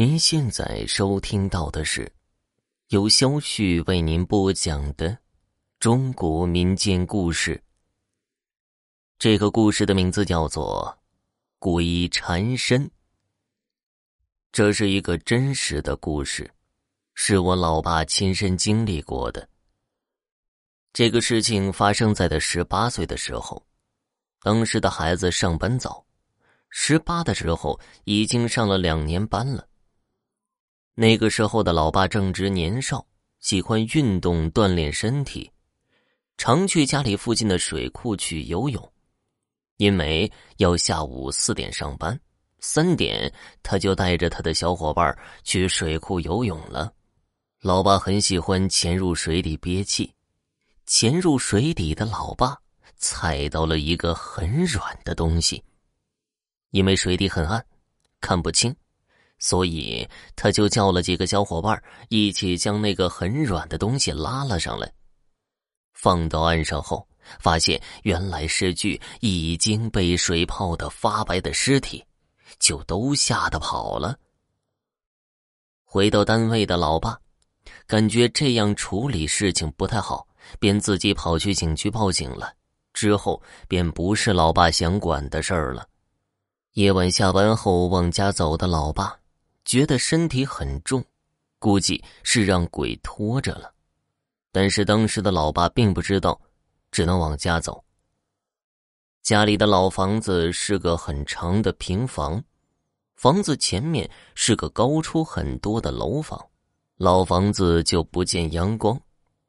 您现在收听到的是由肖旭为您播讲的中国民间故事。这个故事的名字叫做《鬼缠身》。这是一个真实的故事，是我老爸亲身经历过的。这个事情发生在他十八岁的时候，当时的孩子上班早，十八的时候已经上了两年班了。那个时候的老爸正值年少，喜欢运动锻炼身体，常去家里附近的水库去游泳。因为要下午四点上班，三点他就带着他的小伙伴去水库游泳了。老爸很喜欢潜入水底憋气，潜入水底的老爸踩到了一个很软的东西，因为水底很暗，看不清。所以，他就叫了几个小伙伴一起将那个很软的东西拉了上来，放到岸上后，发现原来是具已经被水泡的发白的尸体，就都吓得跑了。回到单位的老爸，感觉这样处理事情不太好，便自己跑去警局报警了。之后便不是老爸想管的事儿了。夜晚下班后往家走的老爸。觉得身体很重，估计是让鬼拖着了。但是当时的老爸并不知道，只能往家走。家里的老房子是个很长的平房，房子前面是个高出很多的楼房。老房子就不见阳光，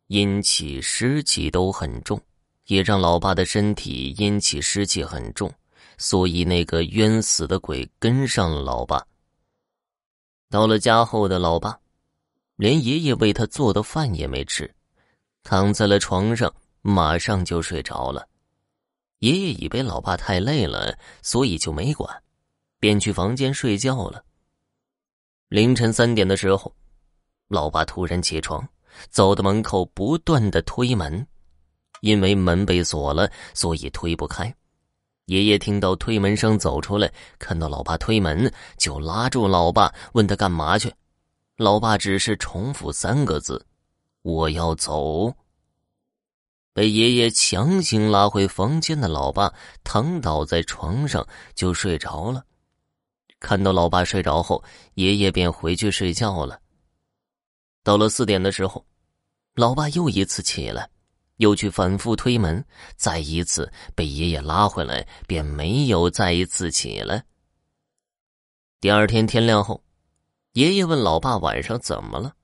阴气湿气都很重，也让老爸的身体阴气湿气很重，所以那个冤死的鬼跟上了老爸。到了家后的老爸，连爷爷为他做的饭也没吃，躺在了床上，马上就睡着了。爷爷以为老爸太累了，所以就没管，便去房间睡觉了。凌晨三点的时候，老爸突然起床，走到门口，不断的推门，因为门被锁了，所以推不开。爷爷听到推门声走出来，看到老爸推门，就拉住老爸，问他干嘛去。老爸只是重复三个字：“我要走。”被爷爷强行拉回房间的老爸躺倒在床上就睡着了。看到老爸睡着后，爷爷便回去睡觉了。到了四点的时候，老爸又一次起来。又去反复推门，再一次被爷爷拉回来，便没有再一次起来。第二天天亮后，爷爷问老爸晚上怎么了，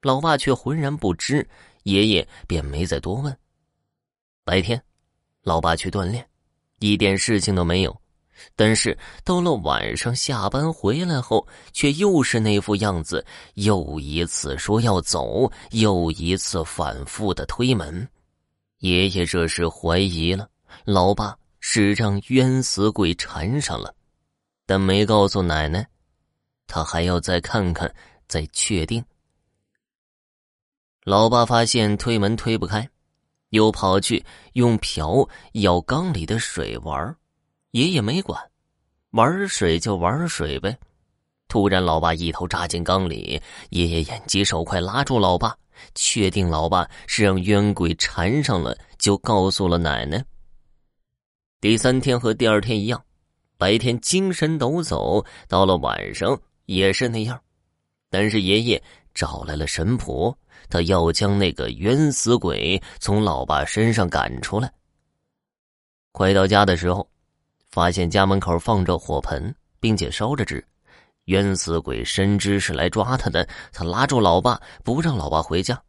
老爸却浑然不知，爷爷便没再多问。白天，老爸去锻炼，一点事情都没有，但是到了晚上下班回来后，却又是那副样子，又一次说要走，又一次反复的推门。爷爷这时怀疑了，老爸是让冤死鬼缠上了，但没告诉奶奶，他还要再看看，再确定。老爸发现推门推不开，又跑去用瓢舀缸里的水玩，爷爷没管，玩水就玩水呗。突然，老爸一头扎进缸里，爷爷眼疾手快拉住老爸。确定老爸是让冤鬼缠上了，就告诉了奶奶。第三天和第二天一样，白天精神抖擞，到了晚上也是那样。但是爷爷找来了神婆，他要将那个冤死鬼从老爸身上赶出来。快到家的时候，发现家门口放着火盆，并且烧着纸。冤死鬼深知是来抓他的，他拉住老爸不让老爸回家。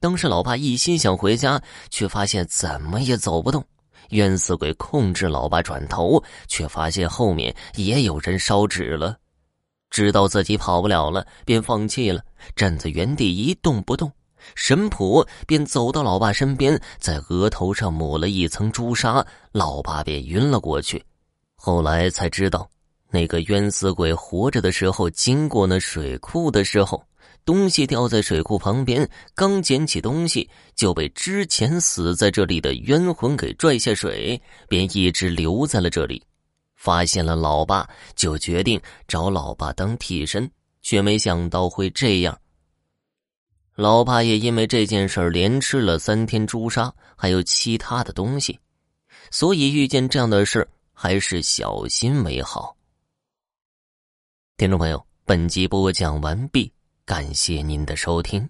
当时老爸一心想回家，却发现怎么也走不动。冤死鬼控制老爸转头，却发现后面也有人烧纸了。知道自己跑不了了，便放弃了，站在原地一动不动。神婆便走到老爸身边，在额头上抹了一层朱砂，老爸便晕了过去。后来才知道。那个冤死鬼活着的时候经过那水库的时候东西掉在水库旁边刚捡起东西就被之前死在这里的冤魂给拽下水便一直留在了这里发现了老爸就决定找老爸当替身却没想到会这样。老爸也因为这件事连吃了三天朱砂还有其他的东西所以遇见这样的事还是小心为好。听众朋友本集播讲完毕感谢您的收听。